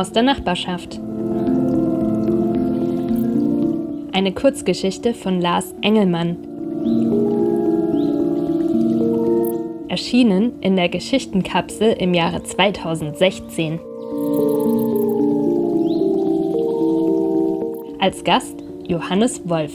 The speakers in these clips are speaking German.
Aus der Nachbarschaft. Eine Kurzgeschichte von Lars Engelmann. Erschienen in der Geschichtenkapsel im Jahre 2016. Als Gast Johannes Wolf.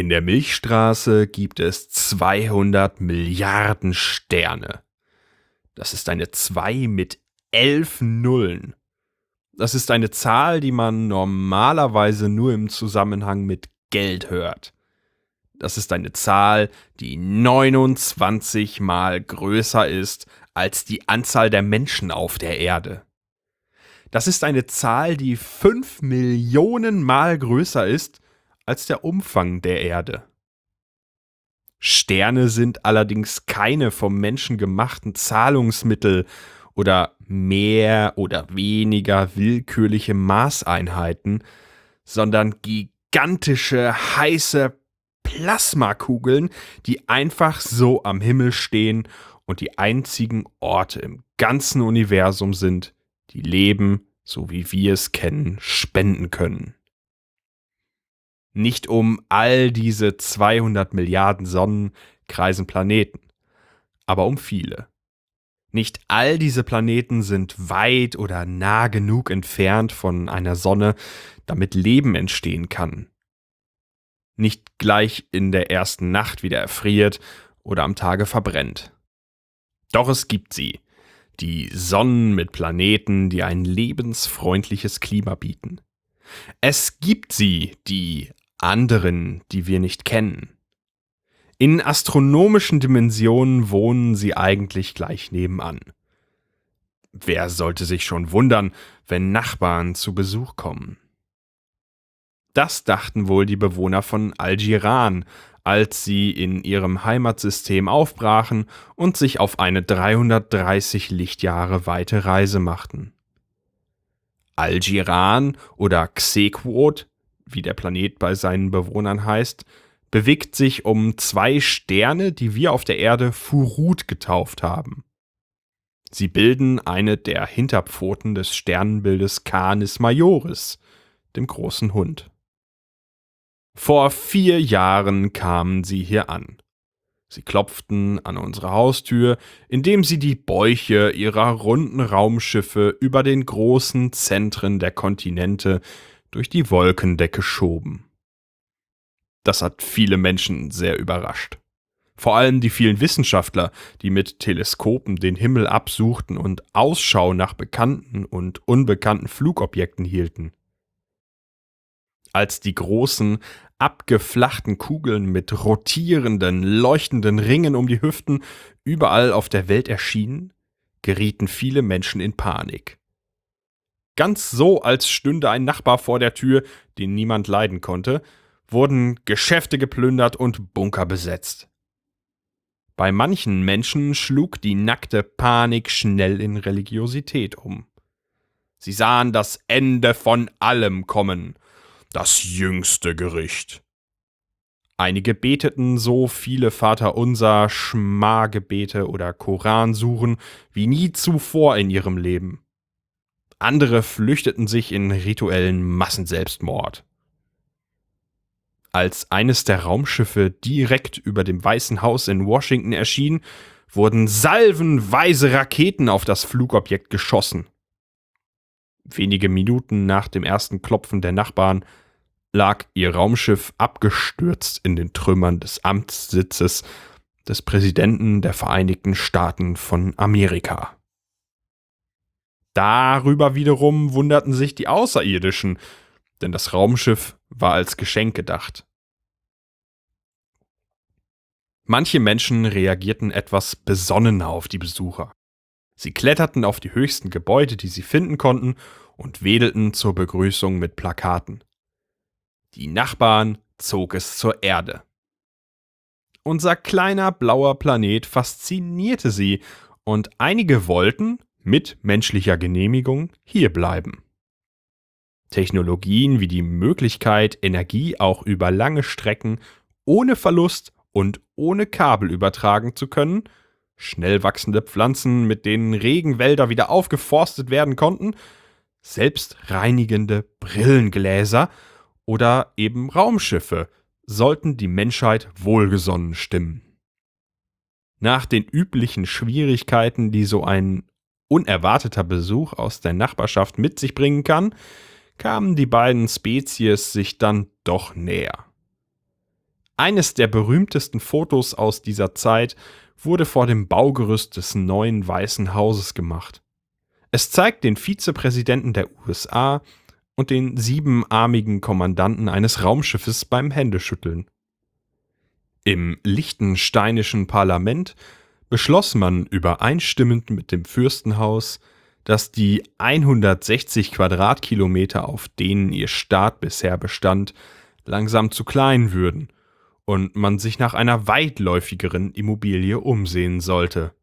In der Milchstraße gibt es 200 Milliarden Sterne. Das ist eine 2 mit 11 Nullen. Das ist eine Zahl, die man normalerweise nur im Zusammenhang mit Geld hört. Das ist eine Zahl, die 29 mal größer ist als die Anzahl der Menschen auf der Erde. Das ist eine Zahl, die 5 Millionen mal größer ist als der Umfang der Erde. Sterne sind allerdings keine vom Menschen gemachten Zahlungsmittel oder mehr oder weniger willkürliche Maßeinheiten, sondern gigantische heiße Plasmakugeln, die einfach so am Himmel stehen und die einzigen Orte im ganzen Universum sind, die Leben, so wie wir es kennen, spenden können. Nicht um all diese 200 Milliarden Sonnen kreisen Planeten, aber um viele. Nicht all diese Planeten sind weit oder nah genug entfernt von einer Sonne, damit Leben entstehen kann. Nicht gleich in der ersten Nacht wieder erfriert oder am Tage verbrennt. Doch es gibt sie, die Sonnen mit Planeten, die ein lebensfreundliches Klima bieten. Es gibt sie, die anderen, die wir nicht kennen. In astronomischen Dimensionen wohnen sie eigentlich gleich nebenan. Wer sollte sich schon wundern, wenn Nachbarn zu Besuch kommen? Das dachten wohl die Bewohner von Algiran, als sie in ihrem Heimatsystem aufbrachen und sich auf eine 330 Lichtjahre weite Reise machten. Algiran oder Xequot wie der Planet bei seinen Bewohnern heißt, bewegt sich um zwei Sterne, die wir auf der Erde Furut getauft haben. Sie bilden eine der Hinterpfoten des Sternenbildes Canis Majoris, dem großen Hund. Vor vier Jahren kamen sie hier an. Sie klopften an unsere Haustür, indem sie die Bäuche ihrer runden Raumschiffe über den großen Zentren der Kontinente durch die Wolkendecke schoben. Das hat viele Menschen sehr überrascht. Vor allem die vielen Wissenschaftler, die mit Teleskopen den Himmel absuchten und Ausschau nach bekannten und unbekannten Flugobjekten hielten. Als die großen, abgeflachten Kugeln mit rotierenden, leuchtenden Ringen um die Hüften überall auf der Welt erschienen, gerieten viele Menschen in Panik. Ganz so, als stünde ein Nachbar vor der Tür, den niemand leiden konnte, wurden Geschäfte geplündert und Bunker besetzt. Bei manchen Menschen schlug die nackte Panik schnell in Religiosität um. Sie sahen das Ende von allem kommen, das jüngste Gericht. Einige beteten so viele Vaterunser, Schmargebete oder Koransuchen wie nie zuvor in ihrem Leben. Andere flüchteten sich in rituellen Massenselbstmord. Als eines der Raumschiffe direkt über dem Weißen Haus in Washington erschien, wurden salvenweise Raketen auf das Flugobjekt geschossen. Wenige Minuten nach dem ersten Klopfen der Nachbarn lag ihr Raumschiff abgestürzt in den Trümmern des Amtssitzes des Präsidenten der Vereinigten Staaten von Amerika. Darüber wiederum wunderten sich die Außerirdischen, denn das Raumschiff war als Geschenk gedacht. Manche Menschen reagierten etwas besonnener auf die Besucher. Sie kletterten auf die höchsten Gebäude, die sie finden konnten, und wedelten zur Begrüßung mit Plakaten. Die Nachbarn zog es zur Erde. Unser kleiner blauer Planet faszinierte sie, und einige wollten, mit menschlicher Genehmigung hierbleiben. Technologien wie die Möglichkeit, Energie auch über lange Strecken ohne Verlust und ohne Kabel übertragen zu können, schnell wachsende Pflanzen, mit denen Regenwälder wieder aufgeforstet werden konnten, selbstreinigende Brillengläser oder eben Raumschiffe sollten die Menschheit wohlgesonnen stimmen. Nach den üblichen Schwierigkeiten, die so ein unerwarteter Besuch aus der Nachbarschaft mit sich bringen kann, kamen die beiden Spezies sich dann doch näher. Eines der berühmtesten Fotos aus dieser Zeit wurde vor dem Baugerüst des neuen Weißen Hauses gemacht. Es zeigt den Vizepräsidenten der USA und den siebenarmigen Kommandanten eines Raumschiffes beim Händeschütteln. Im liechtensteinischen Parlament beschloss man übereinstimmend mit dem Fürstenhaus, dass die 160 Quadratkilometer, auf denen ihr Staat bisher bestand, langsam zu klein würden und man sich nach einer weitläufigeren Immobilie umsehen sollte.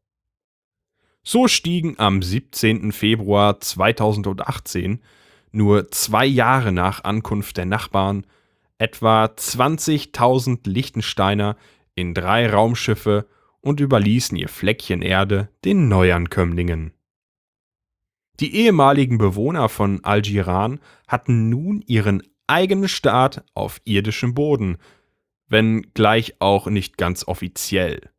So stiegen am 17. Februar 2018, nur zwei Jahre nach Ankunft der Nachbarn, etwa 20.000 Lichtensteiner in drei Raumschiffe und überließen ihr Fleckchen Erde den Neuankömmlingen. Die ehemaligen Bewohner von Algiran hatten nun ihren eigenen Staat auf irdischem Boden, wenn gleich auch nicht ganz offiziell.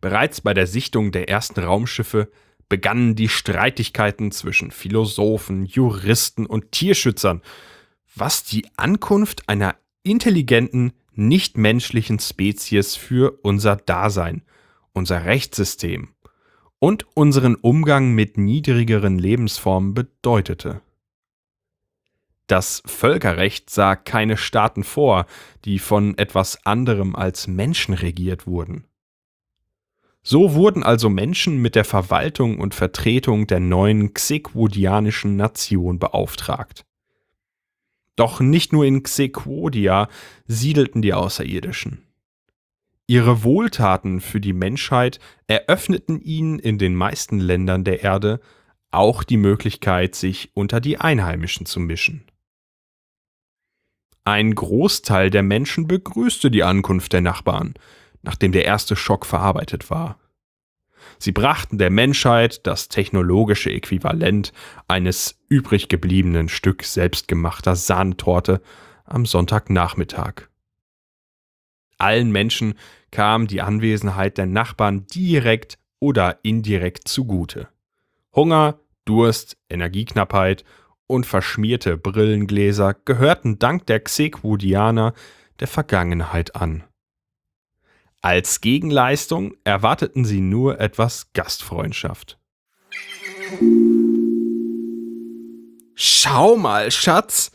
Bereits bei der Sichtung der ersten Raumschiffe begannen die Streitigkeiten zwischen Philosophen, Juristen und Tierschützern, was die Ankunft einer intelligenten, nichtmenschlichen Spezies für unser Dasein, unser Rechtssystem und unseren Umgang mit niedrigeren Lebensformen bedeutete. Das Völkerrecht sah keine Staaten vor, die von etwas anderem als Menschen regiert wurden. So wurden also Menschen mit der Verwaltung und Vertretung der neuen xequodianischen Nation beauftragt. Doch nicht nur in Xequodia siedelten die Außerirdischen. Ihre Wohltaten für die Menschheit eröffneten ihnen in den meisten Ländern der Erde auch die Möglichkeit, sich unter die Einheimischen zu mischen. Ein Großteil der Menschen begrüßte die Ankunft der Nachbarn, nachdem der erste Schock verarbeitet war. Sie brachten der Menschheit das technologische Äquivalent eines übrig gebliebenen Stück selbstgemachter Sahnetorte am Sonntagnachmittag. Allen Menschen kam die Anwesenheit der Nachbarn direkt oder indirekt zugute. Hunger, Durst, Energieknappheit und verschmierte Brillengläser gehörten dank der Xequodianer der Vergangenheit an. Als Gegenleistung erwarteten sie nur etwas Gastfreundschaft. Schau mal, Schatz,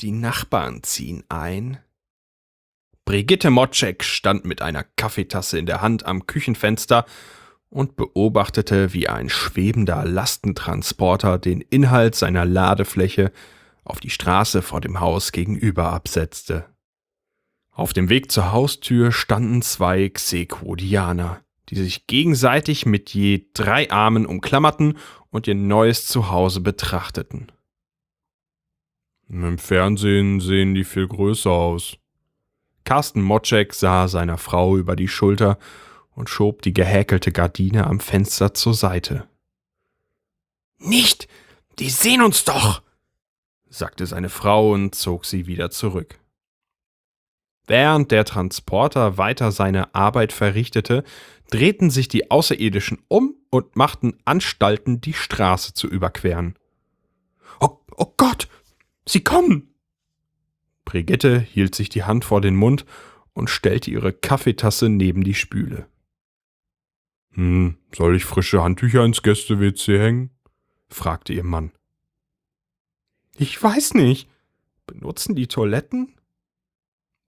die Nachbarn ziehen ein. Brigitte Motschek stand mit einer Kaffeetasse in der Hand am Küchenfenster und beobachtete, wie ein schwebender Lastentransporter den Inhalt seiner Ladefläche auf die Straße vor dem Haus gegenüber absetzte. Auf dem Weg zur Haustür standen zwei Xequodianer, die sich gegenseitig mit je drei Armen umklammerten und ihr neues Zuhause betrachteten. Im Fernsehen sehen die viel größer aus. Carsten Motschek sah seiner Frau über die Schulter und schob die gehäkelte Gardine am Fenster zur Seite. Nicht, die sehen uns doch, sagte seine Frau und zog sie wieder zurück. Während der Transporter weiter seine Arbeit verrichtete, drehten sich die Außerirdischen um und machten Anstalten, die Straße zu überqueren. Oh, oh Gott, sie kommen! Brigitte hielt sich die Hand vor den Mund und stellte ihre Kaffeetasse neben die Spüle. Hm, soll ich frische Handtücher ins Gäste-WC hängen? fragte ihr Mann. Ich weiß nicht. Benutzen die Toiletten?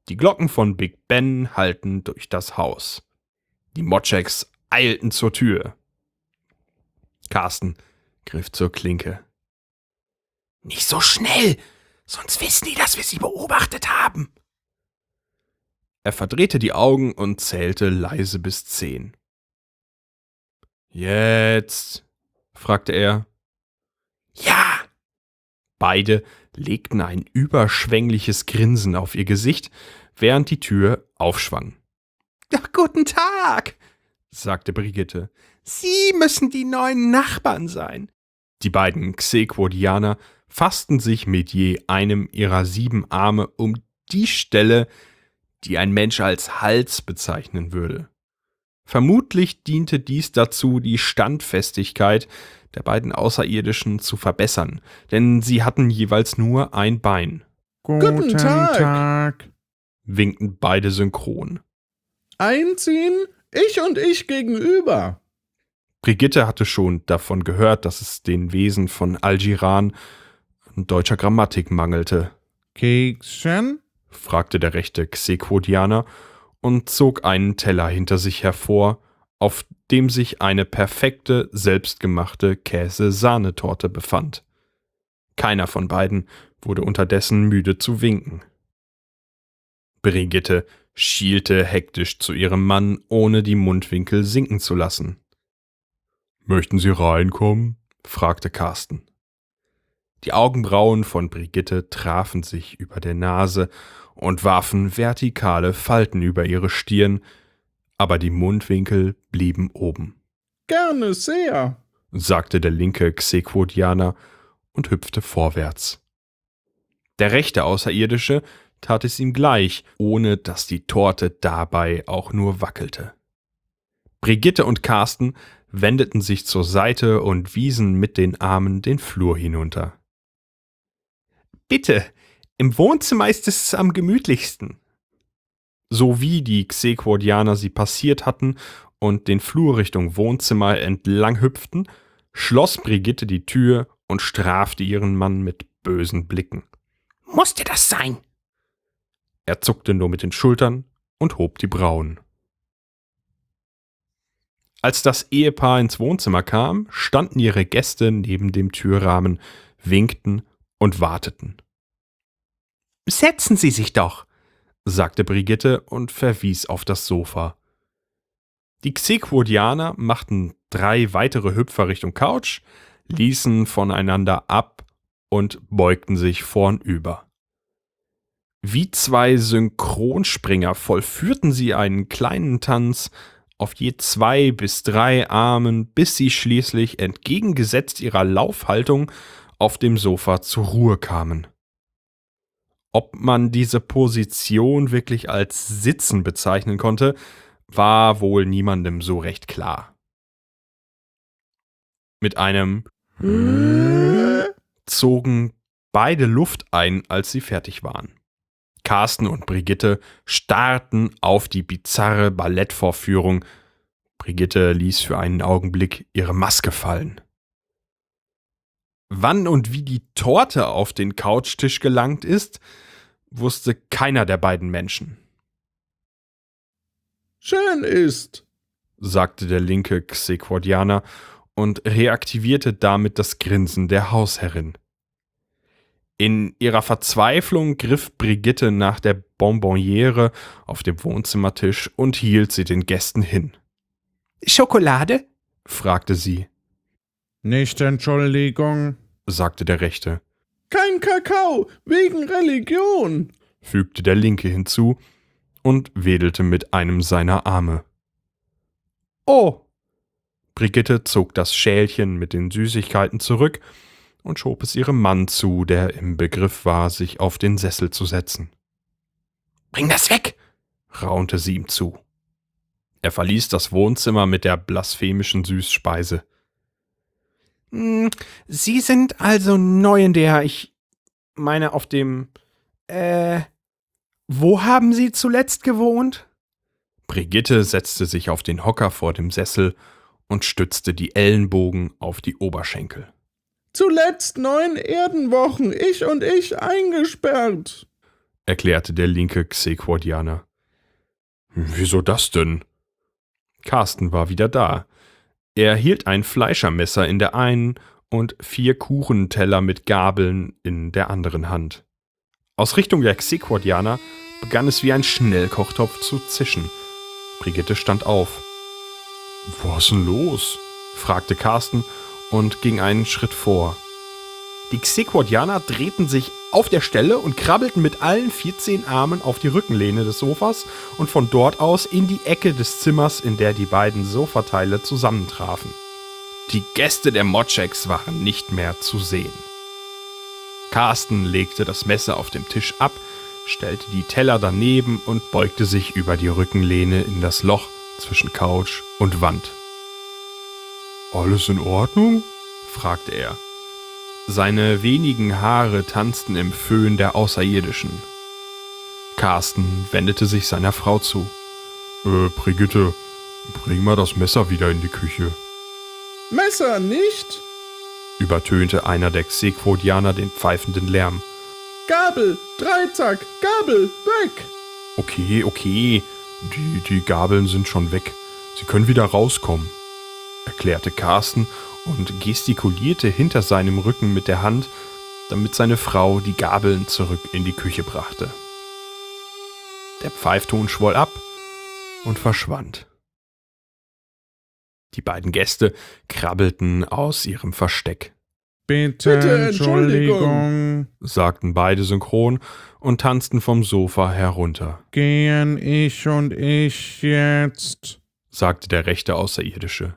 Die Glocken von Big Ben hallten durch das Haus. Die Motscheks eilten zur Tür. Carsten griff zur Klinke. Nicht so schnell, sonst wissen die, dass wir sie beobachtet haben. Er verdrehte die Augen und zählte leise bis zehn. Jetzt? fragte er. Ja! Beide legten ein überschwängliches Grinsen auf ihr Gesicht, während die Tür aufschwang. Ach, guten Tag, sagte Brigitte. Sie müssen die neuen Nachbarn sein. Die beiden Xequodianer fassten sich mit je einem ihrer sieben Arme um die Stelle, die ein Mensch als Hals bezeichnen würde. Vermutlich diente dies dazu, die Standfestigkeit der beiden Außerirdischen zu verbessern, denn sie hatten jeweils nur ein Bein. Guten, Tag. Tag, winkten beide synchron. Einziehen, ich und ich gegenüber. Brigitte hatte schon davon gehört, dass es den Wesen von Algiran an deutscher Grammatik mangelte. Kekschen? fragte der rechte Xequodianer und zog einen Teller hinter sich hervor, auf dem sich eine perfekte, selbstgemachte Käse-Sahnetorte befand. Keiner von beiden wurde unterdessen müde zu winken. Brigitte schielte hektisch zu ihrem Mann, ohne die Mundwinkel sinken zu lassen. Möchten Sie reinkommen? fragte Carsten. Die Augenbrauen von Brigitte trafen sich über der Nase und warfen vertikale Falten über ihre Stirn, aber die Mundwinkel blieben oben. Gerne sehr, sagte der linke Xequodianer und hüpfte vorwärts. Der rechte Außerirdische tat es ihm gleich, ohne dass die Torte dabei auch nur wackelte. Brigitte und Carsten wendeten sich zur Seite und wiesen mit den Armen den Flur hinunter. Bitte, im Wohnzimmer ist es am gemütlichsten. So wie die Xequordianer sie passiert hatten und den Flur Richtung Wohnzimmer entlang hüpften, schloss Brigitte die Tür und strafte ihren Mann mit bösen Blicken. Musste das sein? Er zuckte nur mit den Schultern und hob die Brauen. Als das Ehepaar ins Wohnzimmer kam, standen ihre Gäste neben dem Türrahmen, winkten und warteten. Setzen Sie sich doch, sagte Brigitte und verwies auf das Sofa. Die Xequodianer machten drei weitere Hüpfer Richtung Couch, ließen voneinander ab und beugten sich vornüber. Wie zwei Synchronspringer vollführten sie einen kleinen Tanz auf je zwei bis drei Armen, bis sie schließlich entgegengesetzt ihrer Laufhaltung auf dem Sofa zur Ruhe kamen. Ob man diese Position wirklich als Sitzen bezeichnen konnte, war wohl niemandem so recht klar. Mit einem zogen beide Luft ein, als sie fertig waren. Carsten und Brigitte starrten auf die bizarre Ballettvorführung. Brigitte ließ für einen Augenblick ihre Maske fallen. Wann und wie die Torte auf den Couchtisch gelangt ist, wusste keiner der beiden Menschen. Schön ist, sagte der linke Xequodianer und reaktivierte damit das Grinsen der Hausherrin. In ihrer Verzweiflung griff Brigitte nach der Bonbonniere auf dem Wohnzimmertisch und hielt sie den Gästen hin. Schokolade? fragte sie. Nicht Entschuldigung, sagte der Rechte. Kein Kakao, wegen Religion, fügte der Linke hinzu und wedelte mit einem seiner Arme. Oh! Brigitte zog das Schälchen mit den Süßigkeiten zurück und schob es ihrem Mann zu, der im Begriff war, sich auf den Sessel zu setzen. Bring das weg! raunte sie ihm zu. Er verließ das Wohnzimmer mit der blasphemischen Süßspeise. Hm, Sie sind also neu in der, ich meine, auf dem, äh, wo haben Sie zuletzt gewohnt? Brigitte setzte sich auf den Hocker vor dem Sessel und stützte die Ellenbogen auf die Oberschenkel. Zuletzt neun Erdenwochen, ich und ich eingesperrt, erklärte der linke Xequodianer. Wieso das denn? Carsten war wieder da. Er hielt ein Fleischermesser in der einen und vier Kuchenteller mit Gabeln in der anderen Hand. Aus Richtung der Xequodianer begann es wie ein Schnellkochtopf zu zischen. Brigitte stand auf. Was denn los? fragte Carsten und ging einen Schritt vor. Die Xequordianer drehten sich auf der Stelle und krabbelten mit allen 14 Armen auf die Rückenlehne des Sofas und von dort aus in die Ecke des Zimmers, in der die beiden Sofateile zusammentrafen. Die Gäste der Motscheks waren nicht mehr zu sehen. Carsten legte das Messer auf dem Tisch ab, stellte die Teller daneben und beugte sich über die Rückenlehne in das Loch zwischen Couch und Wand. Alles in Ordnung? fragte er. Seine wenigen Haare tanzten im Föhn der Außerirdischen. Carsten wendete sich seiner Frau zu. Äh, Brigitte, bring mal das Messer wieder in die Küche. Messer nicht? übertönte einer der Xequodianer den pfeifenden Lärm. Gabel, Dreizack, Gabel, weg! Okay, okay, die, die Gabeln sind schon weg. Sie können wieder rauskommen, erklärte Carsten und gestikulierte hinter seinem Rücken mit der Hand, damit seine Frau die Gabeln zurück in die Küche brachte. Der Pfeifton schwoll ab und verschwand. Die beiden Gäste krabbelten aus ihrem Versteck. Bitte, Bitte Entschuldigung, sagten beide synchron und tanzten vom Sofa herunter. Gehen ich und ich jetzt, sagte der rechte Außerirdische.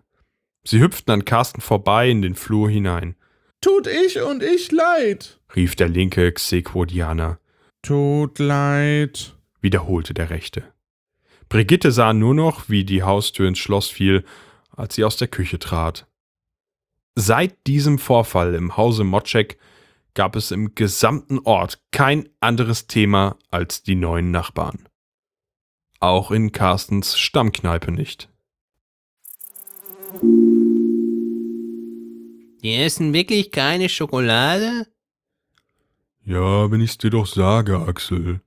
Sie hüpften an Carsten vorbei in den Flur hinein. Tut ich und ich leid, rief der linke Xequodianer. Tut leid, wiederholte der rechte. Brigitte sah nur noch, wie die Haustür ins Schloss fiel als sie aus der Küche trat. Seit diesem Vorfall im Hause Motschek gab es im gesamten Ort kein anderes Thema als die neuen Nachbarn. Auch in Carstens Stammkneipe nicht. Die essen wirklich keine Schokolade? Ja, wenn ich's dir doch sage, Axel.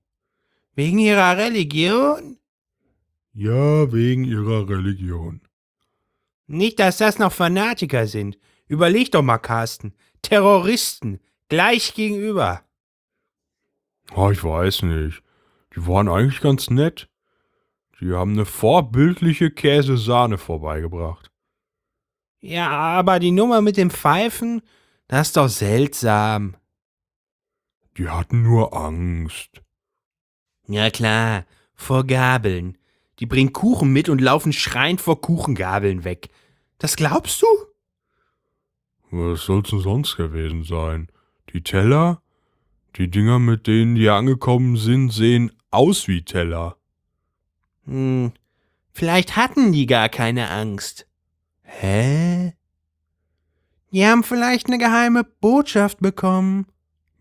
Wegen ihrer Religion? Ja, wegen ihrer Religion. Nicht, dass das noch Fanatiker sind. Überleg doch mal, Carsten. Terroristen. Gleich gegenüber. Oh, ich weiß nicht. Die waren eigentlich ganz nett. Die haben eine vorbildliche Käsesahne vorbeigebracht. Ja, aber die Nummer mit dem Pfeifen, das ist doch seltsam. Die hatten nur Angst. Ja klar, vor Gabeln. Die bringen Kuchen mit und laufen schreiend vor Kuchengabeln weg. Das glaubst du? Was soll's denn sonst gewesen sein? Die Teller? Die Dinger, mit denen die angekommen sind, sehen aus wie Teller. Hm, vielleicht hatten die gar keine Angst. Hä? Die haben vielleicht eine geheime Botschaft bekommen.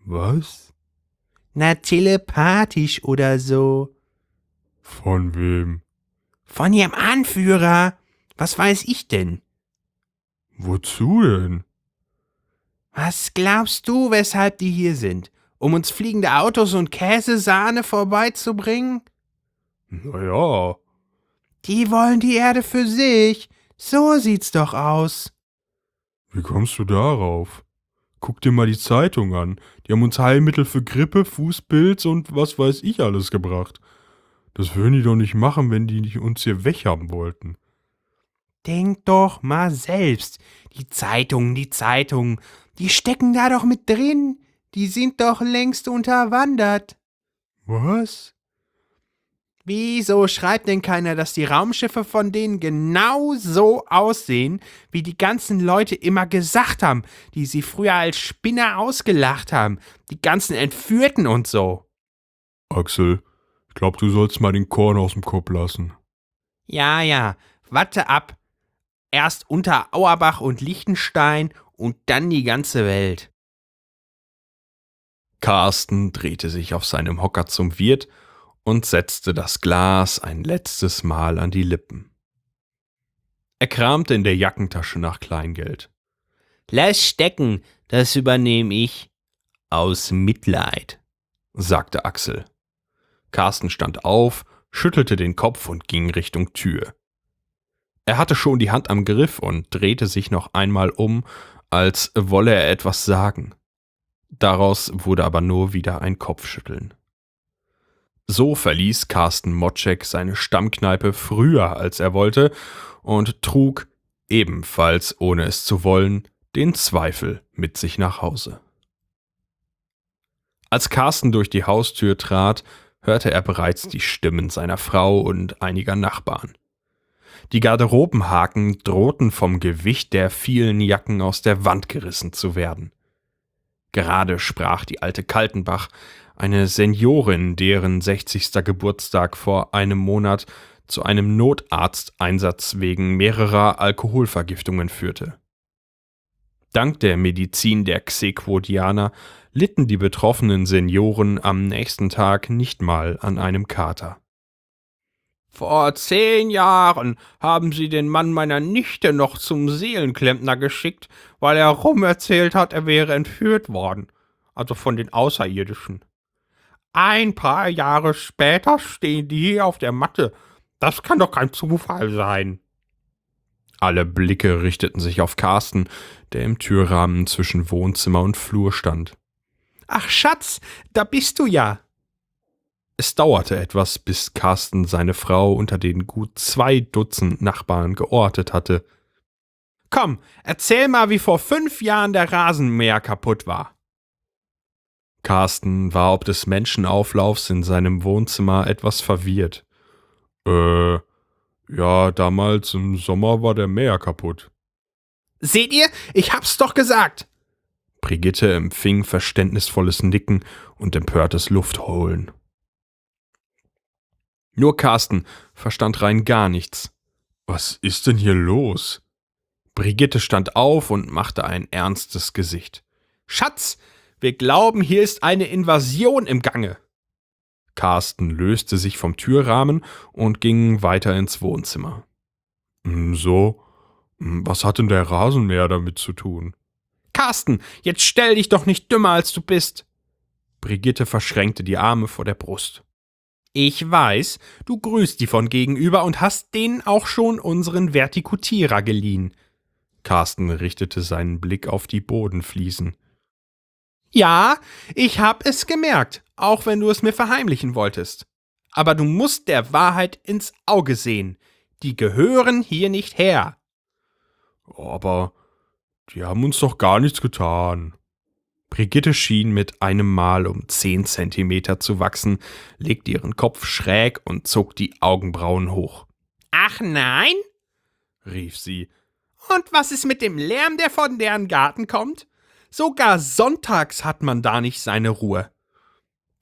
Was? Na, telepathisch oder so. Von wem? Von ihrem Anführer. Was weiß ich denn? Wozu denn? Was glaubst du, weshalb die hier sind? Um uns fliegende Autos und Käsesahne vorbeizubringen? Naja. Die wollen die Erde für sich. So sieht's doch aus. Wie kommst du darauf? Guck dir mal die Zeitung an. Die haben uns Heilmittel für Grippe, Fußpilz und was weiß ich alles gebracht. Das würden die doch nicht machen, wenn die uns hier weghaben wollten. Denk doch mal selbst. Die Zeitungen, die Zeitungen, die stecken da doch mit drin. Die sind doch längst unterwandert. Was? Wieso schreibt denn keiner, dass die Raumschiffe von denen genau so aussehen, wie die ganzen Leute immer gesagt haben, die sie früher als Spinner ausgelacht haben, die ganzen Entführten und so? Axel, ich glaub, du sollst mal den Korn aus dem Kopf lassen. Ja, ja, warte ab. Erst unter Auerbach und Liechtenstein und dann die ganze Welt. Carsten drehte sich auf seinem Hocker zum Wirt und setzte das Glas ein letztes Mal an die Lippen. Er kramte in der Jackentasche nach Kleingeld. Lass stecken, das übernehme ich. Aus Mitleid, sagte Axel. Carsten stand auf, schüttelte den Kopf und ging Richtung Tür. Er hatte schon die Hand am Griff und drehte sich noch einmal um, als wolle er etwas sagen. Daraus wurde aber nur wieder ein Kopfschütteln. So verließ Carsten Motschek seine Stammkneipe früher, als er wollte, und trug, ebenfalls ohne es zu wollen, den Zweifel mit sich nach Hause. Als Carsten durch die Haustür trat, hörte er bereits die Stimmen seiner Frau und einiger Nachbarn. Die Garderobenhaken drohten vom Gewicht der vielen Jacken aus der Wand gerissen zu werden. Gerade sprach die alte Kaltenbach, eine Seniorin, deren 60. Geburtstag vor einem Monat zu einem Notarzteinsatz wegen mehrerer Alkoholvergiftungen führte. Dank der Medizin der Xequodianer litten die betroffenen Senioren am nächsten Tag nicht mal an einem Kater. Vor zehn Jahren haben sie den Mann meiner Nichte noch zum Seelenklempner geschickt, weil er rumerzählt hat, er wäre entführt worden. Also von den Außerirdischen. Ein paar Jahre später stehen die hier auf der Matte. Das kann doch kein Zufall sein. Alle Blicke richteten sich auf Carsten, der im Türrahmen zwischen Wohnzimmer und Flur stand. Ach Schatz, da bist du ja. Es dauerte etwas, bis Carsten seine Frau unter den gut zwei Dutzend Nachbarn geortet hatte. Komm, erzähl mal, wie vor fünf Jahren der Rasenmäher kaputt war. Carsten war ob des Menschenauflaufs in seinem Wohnzimmer etwas verwirrt. Äh, ja, damals im Sommer war der Mäher kaputt. Seht ihr, ich hab's doch gesagt. Brigitte empfing verständnisvolles Nicken und empörtes Luftholen. Nur Carsten verstand rein gar nichts. Was ist denn hier los? Brigitte stand auf und machte ein ernstes Gesicht. Schatz, wir glauben, hier ist eine Invasion im Gange. Carsten löste sich vom Türrahmen und ging weiter ins Wohnzimmer. Hm, so, hm, was hat denn der Rasenmäher damit zu tun? Carsten, jetzt stell dich doch nicht dümmer, als du bist. Brigitte verschränkte die Arme vor der Brust. Ich weiß, du grüßt die von gegenüber und hast denen auch schon unseren Vertikutierer geliehen. Carsten richtete seinen Blick auf die Bodenfliesen. Ja, ich hab es gemerkt, auch wenn du es mir verheimlichen wolltest. Aber du musst der Wahrheit ins Auge sehen. Die gehören hier nicht her. Aber die haben uns doch gar nichts getan. Brigitte schien mit einem Mal um zehn Zentimeter zu wachsen, legte ihren Kopf schräg und zog die Augenbrauen hoch. Ach nein? rief sie. Und was ist mit dem Lärm, der von deren Garten kommt? Sogar sonntags hat man da nicht seine Ruhe.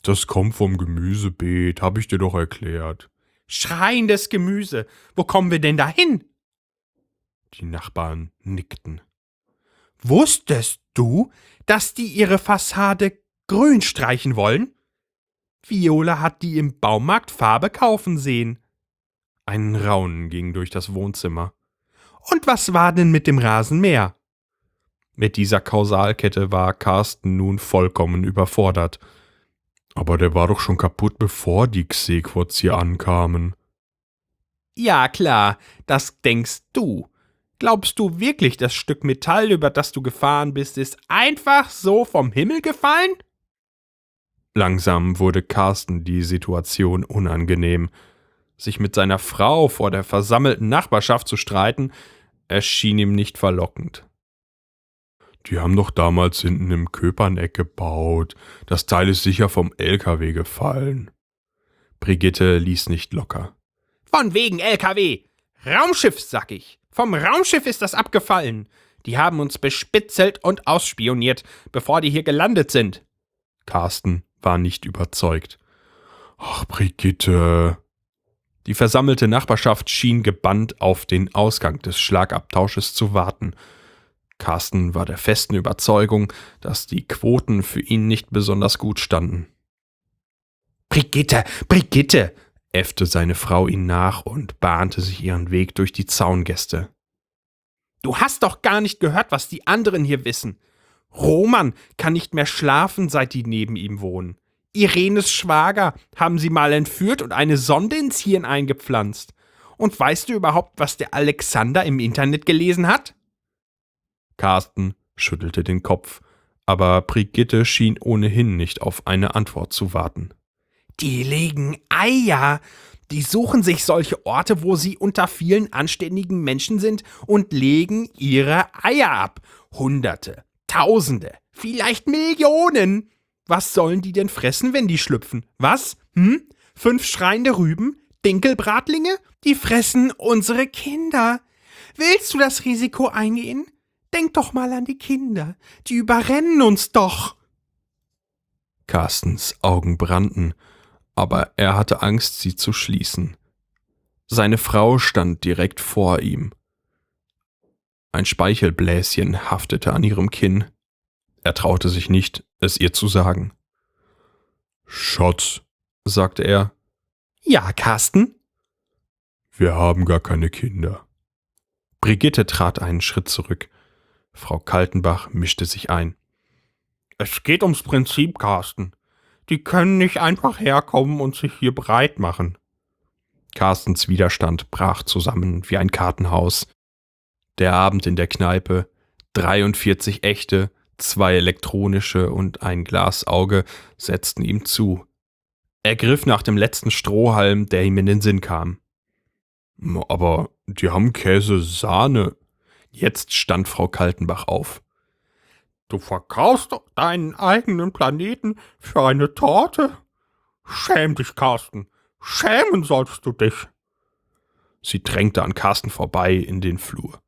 Das kommt vom Gemüsebeet, hab ich dir doch erklärt. Schreiendes Gemüse. Wo kommen wir denn da hin? Die Nachbarn nickten. Wusstest du, dass die ihre Fassade grün streichen wollen? Viola hat die im Baumarkt Farbe kaufen sehen. Ein Raunen ging durch das Wohnzimmer. Und was war denn mit dem Rasenmäher? Mit dieser Kausalkette war Carsten nun vollkommen überfordert. Aber der war doch schon kaputt, bevor die Xequots hier ankamen. Ja, klar, das denkst du. Glaubst du wirklich, das Stück Metall, über das du gefahren bist, ist einfach so vom Himmel gefallen? Langsam wurde Carsten die Situation unangenehm. Sich mit seiner Frau vor der versammelten Nachbarschaft zu streiten, erschien ihm nicht verlockend. Die haben doch damals hinten im Köperneck gebaut. Das Teil ist sicher vom LKW gefallen. Brigitte ließ nicht locker. Von wegen LKW. Raumschiff, sag ich. Vom Raumschiff ist das abgefallen. Die haben uns bespitzelt und ausspioniert, bevor die hier gelandet sind. Carsten war nicht überzeugt. Ach, Brigitte. Die versammelte Nachbarschaft schien gebannt auf den Ausgang des Schlagabtausches zu warten. Carsten war der festen Überzeugung, dass die Quoten für ihn nicht besonders gut standen. Brigitte, Brigitte, äffte seine Frau ihn nach und bahnte sich ihren Weg durch die Zaungäste. Du hast doch gar nicht gehört, was die anderen hier wissen. Roman kann nicht mehr schlafen, seit die neben ihm wohnen. Irenes Schwager haben sie mal entführt und eine Sonde ins Hirn eingepflanzt. Und weißt du überhaupt, was der Alexander im Internet gelesen hat? Carsten schüttelte den Kopf, aber Brigitte schien ohnehin nicht auf eine Antwort zu warten. Die legen Eier. Die suchen sich solche Orte, wo sie unter vielen anständigen Menschen sind und legen ihre Eier ab. Hunderte, Tausende, vielleicht Millionen. Was sollen die denn fressen, wenn die schlüpfen? Was? Hm? Fünf schreiende Rüben? Dinkelbratlinge? Die fressen unsere Kinder. Willst du das Risiko eingehen? Denk doch mal an die Kinder. Die überrennen uns doch. Carstens Augen brannten, aber er hatte Angst, sie zu schließen. Seine Frau stand direkt vor ihm. Ein Speichelbläschen haftete an ihrem Kinn. Er traute sich nicht, es ihr zu sagen. Schatz, sagte er, Ja, Carsten? wir haben gar keine Kinder. Brigitte trat einen Schritt zurück. Frau Kaltenbach mischte sich ein. Es geht ums Prinzip, Carsten. Die können nicht einfach herkommen und sich hier breit machen. Carstens Widerstand brach zusammen wie ein Kartenhaus. Der Abend in der Kneipe, 43 echte, zwei elektronische und ein Glasauge setzten ihm zu. Er griff nach dem letzten Strohhalm, der ihm in den Sinn kam. Aber die haben Käse, Sahne. Jetzt stand Frau Kaltenbach auf. Du verkaufst deinen eigenen Planeten für eine Torte? Schäm dich, Carsten. Schämen sollst du dich. Sie drängte an Carsten vorbei in den Flur.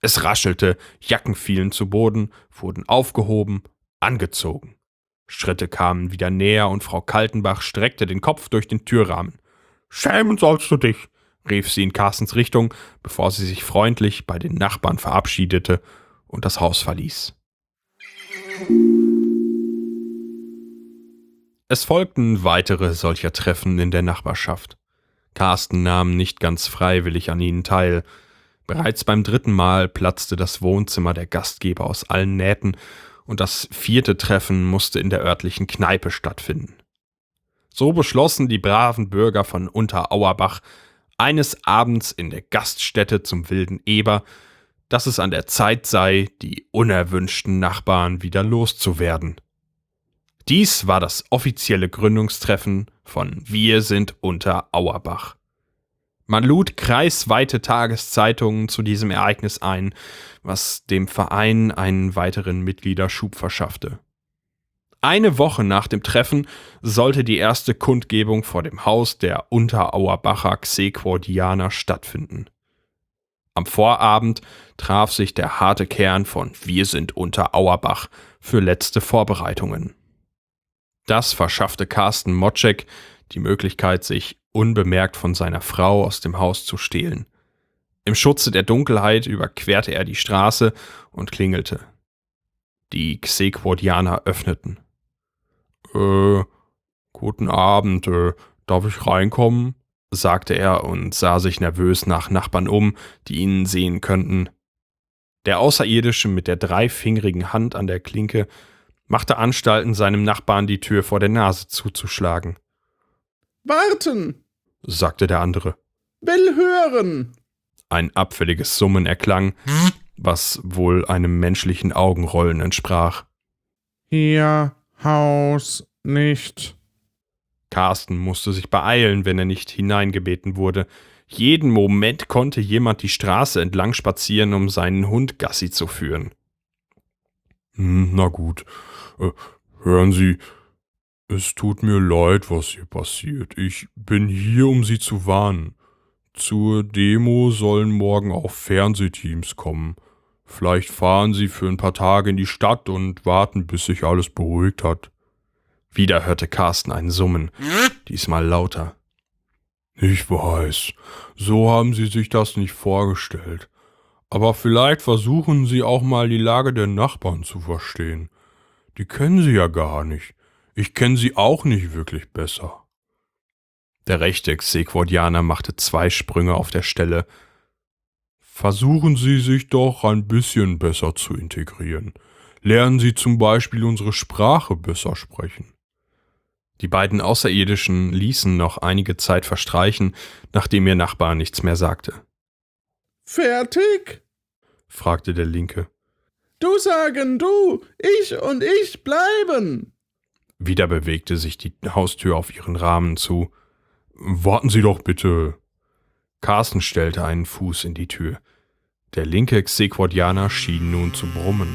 Es raschelte, Jacken fielen zu Boden, wurden aufgehoben, angezogen. Schritte kamen wieder näher und Frau Kaltenbach streckte den Kopf durch den Türrahmen. Schämen sollst du dich, rief sie in Carstens Richtung, bevor sie sich freundlich bei den Nachbarn verabschiedete und das Haus verließ. Es folgten weitere solcher Treffen in der Nachbarschaft. Carsten nahm nicht ganz freiwillig an ihnen teil. Bereits beim dritten Mal platzte das Wohnzimmer der Gastgeber aus allen Nähten und das vierte Treffen musste in der örtlichen Kneipe stattfinden. So beschlossen die braven Bürger von Unterauerbach eines Abends in der Gaststätte zum Wilden Eber, dass es an der Zeit sei, die unerwünschten Nachbarn wieder loszuwerden. Dies war das offizielle Gründungstreffen von Wir sind unter Auerbach. Man lud kreisweite Tageszeitungen zu diesem Ereignis ein, was dem Verein einen weiteren Mitgliederschub verschaffte. Eine Woche nach dem Treffen sollte die erste Kundgebung vor dem Haus der Unterauerbacher Xequordianer stattfinden. Am Vorabend traf sich der harte Kern von Wir sind unter Auerbach für letzte Vorbereitungen. Das verschaffte Carsten Motschek die Möglichkeit, sich unbemerkt von seiner Frau aus dem Haus zu stehlen. Im Schutze der Dunkelheit überquerte er die Straße und klingelte. Die Xequordianer öffneten. Äh, guten Abend, äh, darf ich reinkommen? sagte er und sah sich nervös nach Nachbarn um, die ihn sehen könnten. Der Außerirdische mit der dreifingerigen Hand an der Klinke machte Anstalten, seinem Nachbarn die Tür vor der Nase zuzuschlagen. Warten! sagte der andere. Will hören! Ein abfälliges Summen erklang, was wohl einem menschlichen Augenrollen entsprach. Hier Haus nicht. Carsten musste sich beeilen, wenn er nicht hineingebeten wurde. Jeden Moment konnte jemand die Straße entlang spazieren, um seinen Hund Gassi zu führen. Hm, na gut. Äh, hören Sie, es tut mir leid, was hier passiert. Ich bin hier, um Sie zu warnen. Zur Demo sollen morgen auch Fernsehteams kommen. Vielleicht fahren Sie für ein paar Tage in die Stadt und warten, bis sich alles beruhigt hat. Wieder hörte Carsten ein Summen, diesmal lauter. Ich weiß, so haben Sie sich das nicht vorgestellt. Aber vielleicht versuchen Sie auch mal die Lage der Nachbarn zu verstehen. Die kennen Sie ja gar nicht. Ich kenne sie auch nicht wirklich besser. Der rechte Xequordianer machte zwei Sprünge auf der Stelle. Versuchen Sie sich doch ein bisschen besser zu integrieren. Lernen Sie zum Beispiel unsere Sprache besser sprechen. Die beiden Außerirdischen ließen noch einige Zeit verstreichen, nachdem ihr Nachbar nichts mehr sagte. Fertig? fragte der Linke. Du sagen du, ich und ich bleiben. Wieder bewegte sich die Haustür auf ihren Rahmen zu. Warten Sie doch bitte. Carsten stellte einen Fuß in die Tür. Der linke Xequordianer schien nun zu brummen.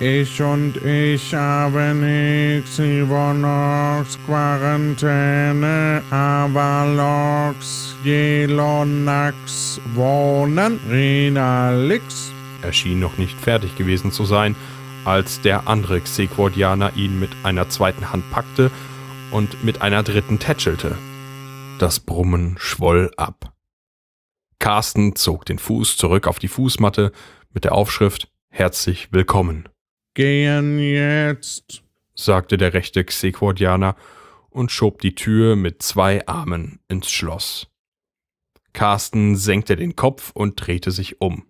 Ich und ich haben nix Ivonox Quarantäne Avalox Jelonax Wohnen Rinalix Er schien noch nicht fertig gewesen zu sein, als der andere Xequordianer ihn mit einer zweiten Hand packte und mit einer dritten tätschelte. Das Brummen schwoll ab. Carsten zog den Fuß zurück auf die Fußmatte mit der Aufschrift Herzlich willkommen, Gehen jetzt sagte der rechte Xequordianer und schob die Tür mit zwei Armen ins Schloss. Carsten senkte den Kopf und drehte sich um.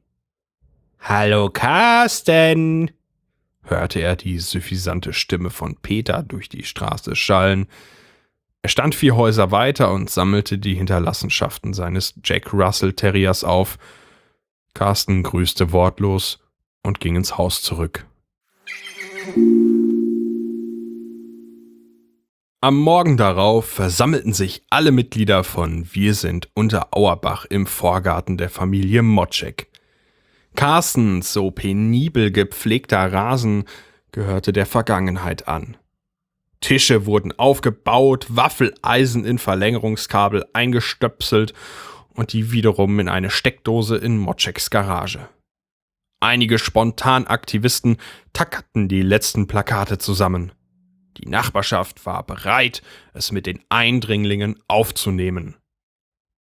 Hallo Carsten! hörte er die suffisante Stimme von Peter durch die Straße schallen. Er stand vier Häuser weiter und sammelte die Hinterlassenschaften seines Jack Russell Terriers auf. Carsten grüßte wortlos und ging ins Haus zurück. Am Morgen darauf versammelten sich alle Mitglieder von Wir sind unter Auerbach im Vorgarten der Familie Motschek. Carstens so penibel gepflegter Rasen gehörte der Vergangenheit an. Tische wurden aufgebaut, Waffeleisen in Verlängerungskabel eingestöpselt und die wiederum in eine Steckdose in Motscheks Garage. Einige Spontanaktivisten tackerten die letzten Plakate zusammen. Die Nachbarschaft war bereit, es mit den Eindringlingen aufzunehmen.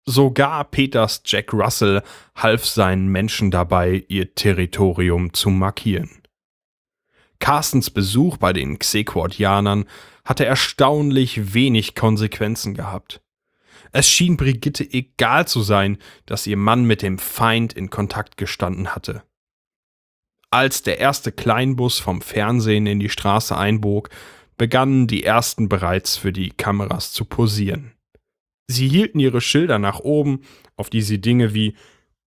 Sogar Peters Jack Russell half seinen Menschen dabei, ihr Territorium zu markieren. Carstens Besuch bei den Xequordianern hatte erstaunlich wenig Konsequenzen gehabt. Es schien Brigitte egal zu sein, dass ihr Mann mit dem Feind in Kontakt gestanden hatte. Als der erste Kleinbus vom Fernsehen in die Straße einbog, begannen die ersten bereits für die Kameras zu posieren. Sie hielten ihre Schilder nach oben, auf die sie Dinge wie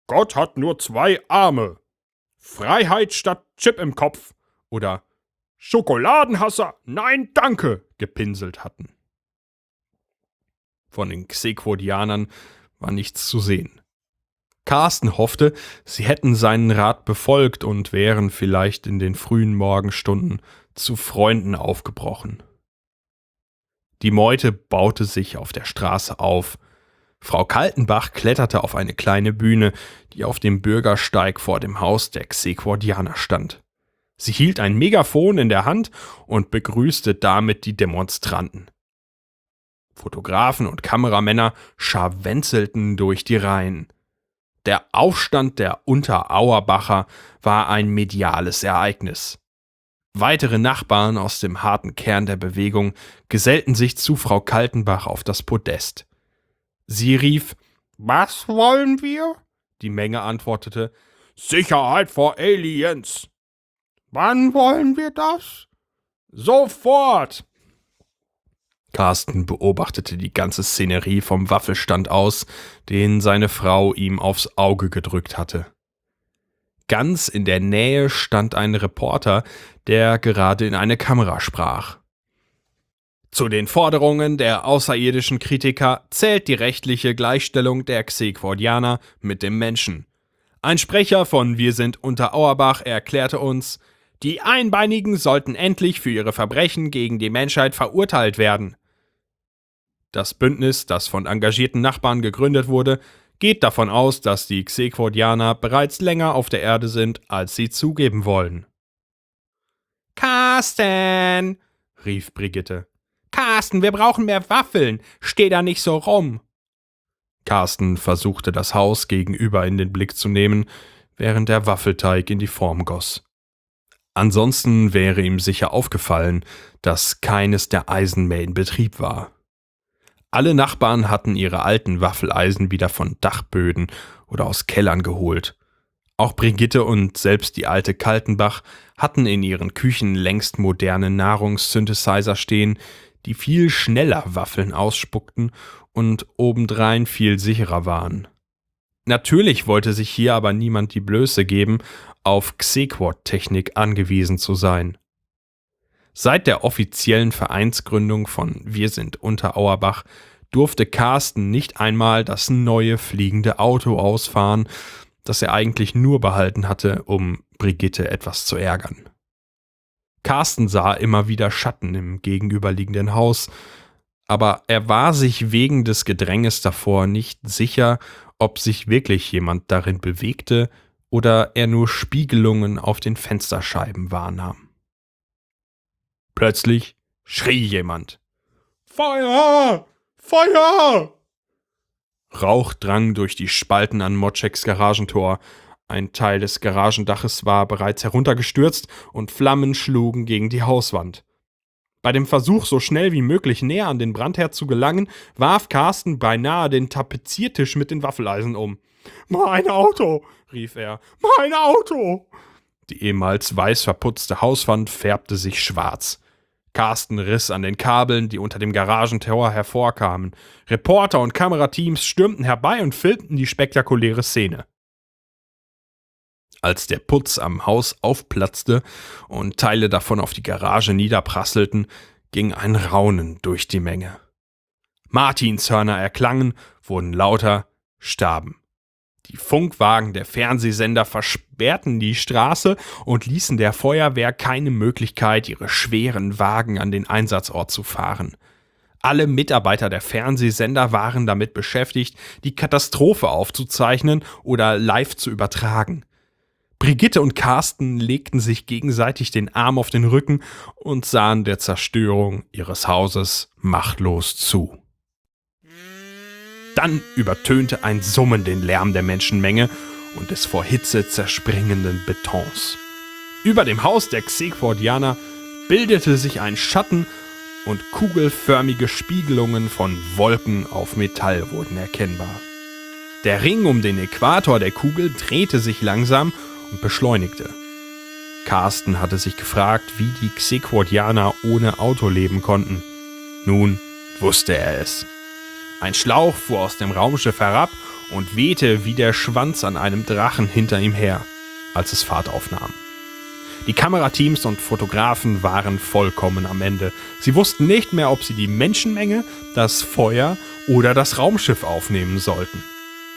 Gott hat nur zwei Arme, Freiheit statt Chip im Kopf oder Schokoladenhasser, nein, danke, gepinselt hatten. Von den Xequodianern war nichts zu sehen. Carsten hoffte, sie hätten seinen Rat befolgt und wären vielleicht in den frühen Morgenstunden zu Freunden aufgebrochen. Die Meute baute sich auf der Straße auf. Frau Kaltenbach kletterte auf eine kleine Bühne, die auf dem Bürgersteig vor dem Haus der Xequordianer stand. Sie hielt ein Megafon in der Hand und begrüßte damit die Demonstranten. Fotografen und Kameramänner scharwenzelten durch die Reihen. Der Aufstand der Unterauerbacher war ein mediales Ereignis. Weitere Nachbarn aus dem harten Kern der Bewegung gesellten sich zu Frau Kaltenbach auf das Podest. Sie rief Was wollen wir? Die Menge antwortete Sicherheit vor Aliens. Wann wollen wir das? Sofort. Carsten beobachtete die ganze Szenerie vom Waffelstand aus, den seine Frau ihm aufs Auge gedrückt hatte. Ganz in der Nähe stand ein Reporter, der gerade in eine Kamera sprach. Zu den Forderungen der außerirdischen Kritiker zählt die rechtliche Gleichstellung der Xequordianer mit dem Menschen. Ein Sprecher von Wir sind unter Auerbach erklärte uns, die Einbeinigen sollten endlich für ihre Verbrechen gegen die Menschheit verurteilt werden. Das Bündnis, das von engagierten Nachbarn gegründet wurde, geht davon aus, dass die Xequordianer bereits länger auf der Erde sind, als sie zugeben wollen. Carsten! rief Brigitte. Carsten, wir brauchen mehr Waffeln. Steh da nicht so rum. Carsten versuchte das Haus gegenüber in den Blick zu nehmen, während der Waffelteig in die Form goss. Ansonsten wäre ihm sicher aufgefallen, dass keines der Eisen mehr in Betrieb war. Alle Nachbarn hatten ihre alten Waffeleisen wieder von Dachböden oder aus Kellern geholt. Auch Brigitte und selbst die alte Kaltenbach hatten in ihren Küchen längst moderne Nahrungssynthesizer stehen, die viel schneller Waffeln ausspuckten und obendrein viel sicherer waren. Natürlich wollte sich hier aber niemand die Blöße geben, auf Xequot-Technik angewiesen zu sein. Seit der offiziellen Vereinsgründung von Wir sind unter Auerbach durfte Carsten nicht einmal das neue fliegende Auto ausfahren, das er eigentlich nur behalten hatte, um Brigitte etwas zu ärgern. Carsten sah immer wieder Schatten im gegenüberliegenden Haus, aber er war sich wegen des Gedränges davor nicht sicher, ob sich wirklich jemand darin bewegte oder er nur Spiegelungen auf den Fensterscheiben wahrnahm. Plötzlich schrie jemand. Feuer! Feuer! Rauch drang durch die Spalten an Motscheks Garagentor. Ein Teil des Garagendaches war bereits heruntergestürzt und Flammen schlugen gegen die Hauswand. Bei dem Versuch, so schnell wie möglich näher an den Brandherd zu gelangen, warf Carsten beinahe den Tapeziertisch mit den Waffeleisen um. Mein Auto! rief er. Mein Auto! Die ehemals weiß verputzte Hauswand färbte sich schwarz. Carsten riss an den Kabeln, die unter dem Garagentor hervorkamen. Reporter und Kamerateams stürmten herbei und filmten die spektakuläre Szene. Als der Putz am Haus aufplatzte und Teile davon auf die Garage niederprasselten, ging ein Raunen durch die Menge. Martinshörner erklangen, wurden lauter, starben. Die Funkwagen der Fernsehsender versperrten die Straße und ließen der Feuerwehr keine Möglichkeit, ihre schweren Wagen an den Einsatzort zu fahren. Alle Mitarbeiter der Fernsehsender waren damit beschäftigt, die Katastrophe aufzuzeichnen oder live zu übertragen. Brigitte und Carsten legten sich gegenseitig den Arm auf den Rücken und sahen der Zerstörung ihres Hauses machtlos zu. Dann übertönte ein Summen den Lärm der Menschenmenge und des vor Hitze zerspringenden Betons. Über dem Haus der Xequordianer bildete sich ein Schatten und kugelförmige Spiegelungen von Wolken auf Metall wurden erkennbar. Der Ring um den Äquator der Kugel drehte sich langsam und beschleunigte. Carsten hatte sich gefragt, wie die Xequordianer ohne Auto leben konnten. Nun wusste er es. Ein Schlauch fuhr aus dem Raumschiff herab und wehte wie der Schwanz an einem Drachen hinter ihm her, als es Fahrt aufnahm. Die Kamerateams und Fotografen waren vollkommen am Ende. Sie wussten nicht mehr, ob sie die Menschenmenge, das Feuer oder das Raumschiff aufnehmen sollten.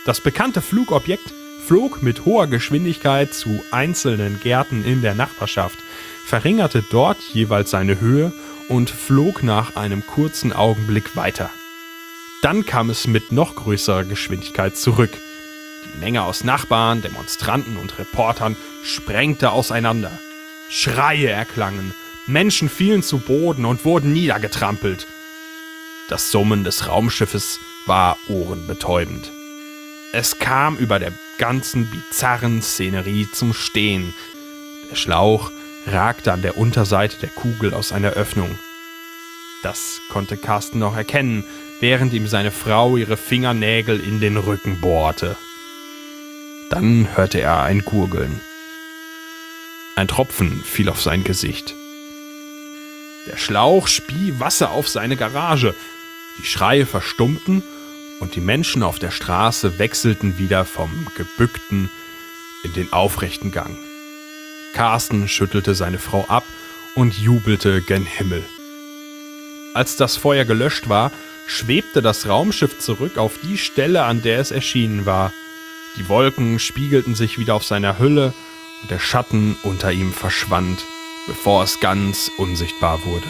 Das bekannte Flugobjekt flog mit hoher Geschwindigkeit zu einzelnen Gärten in der Nachbarschaft, verringerte dort jeweils seine Höhe und flog nach einem kurzen Augenblick weiter. Dann kam es mit noch größerer Geschwindigkeit zurück. Die Menge aus Nachbarn, Demonstranten und Reportern sprengte auseinander. Schreie erklangen, Menschen fielen zu Boden und wurden niedergetrampelt. Das Summen des Raumschiffes war ohrenbetäubend. Es kam über der ganzen bizarren Szenerie zum Stehen. Der Schlauch ragte an der Unterseite der Kugel aus einer Öffnung. Das konnte Carsten noch erkennen, während ihm seine Frau ihre Fingernägel in den Rücken bohrte. Dann hörte er ein Gurgeln. Ein Tropfen fiel auf sein Gesicht. Der Schlauch spie Wasser auf seine Garage. Die Schreie verstummten und die Menschen auf der Straße wechselten wieder vom gebückten in den aufrechten Gang. Carsten schüttelte seine Frau ab und jubelte gen Himmel. Als das Feuer gelöscht war, schwebte das Raumschiff zurück auf die Stelle, an der es erschienen war. Die Wolken spiegelten sich wieder auf seiner Hülle und der Schatten unter ihm verschwand, bevor es ganz unsichtbar wurde.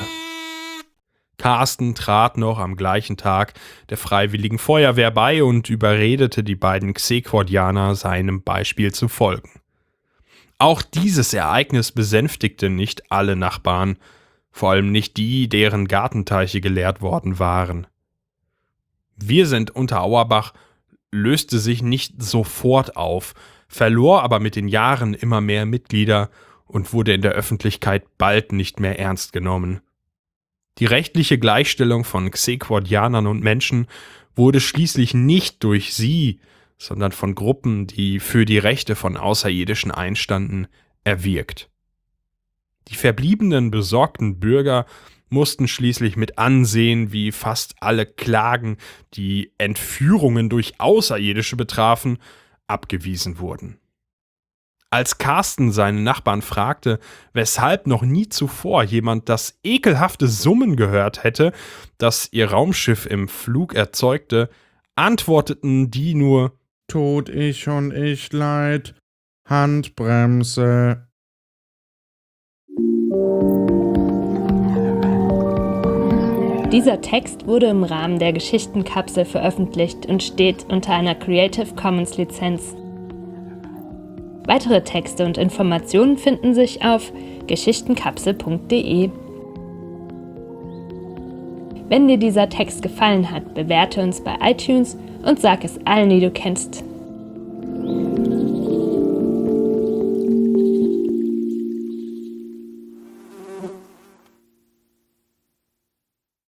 Carsten trat noch am gleichen Tag der Freiwilligen Feuerwehr bei und überredete die beiden Xequordianer, seinem Beispiel zu folgen. Auch dieses Ereignis besänftigte nicht alle Nachbarn, vor allem nicht die, deren Gartenteiche geleert worden waren. Wir sind unter Auerbach löste sich nicht sofort auf, verlor aber mit den Jahren immer mehr Mitglieder und wurde in der Öffentlichkeit bald nicht mehr ernst genommen. Die rechtliche Gleichstellung von Xequordianern und Menschen wurde schließlich nicht durch sie, sondern von Gruppen, die für die Rechte von Außerirdischen einstanden, erwirkt. Die verbliebenen besorgten Bürger mussten schließlich mit ansehen, wie fast alle Klagen, die Entführungen durch Außerirdische betrafen, abgewiesen wurden. Als Carsten seinen Nachbarn fragte, weshalb noch nie zuvor jemand das ekelhafte Summen gehört hätte, das ihr Raumschiff im Flug erzeugte, antworteten die nur Tod ich und ich leid, Handbremse. Dieser Text wurde im Rahmen der Geschichtenkapsel veröffentlicht und steht unter einer Creative Commons Lizenz Weitere Texte und Informationen finden sich auf geschichtenkapsel.de. Wenn dir dieser Text gefallen hat, bewerte uns bei iTunes und sag es allen, die du kennst.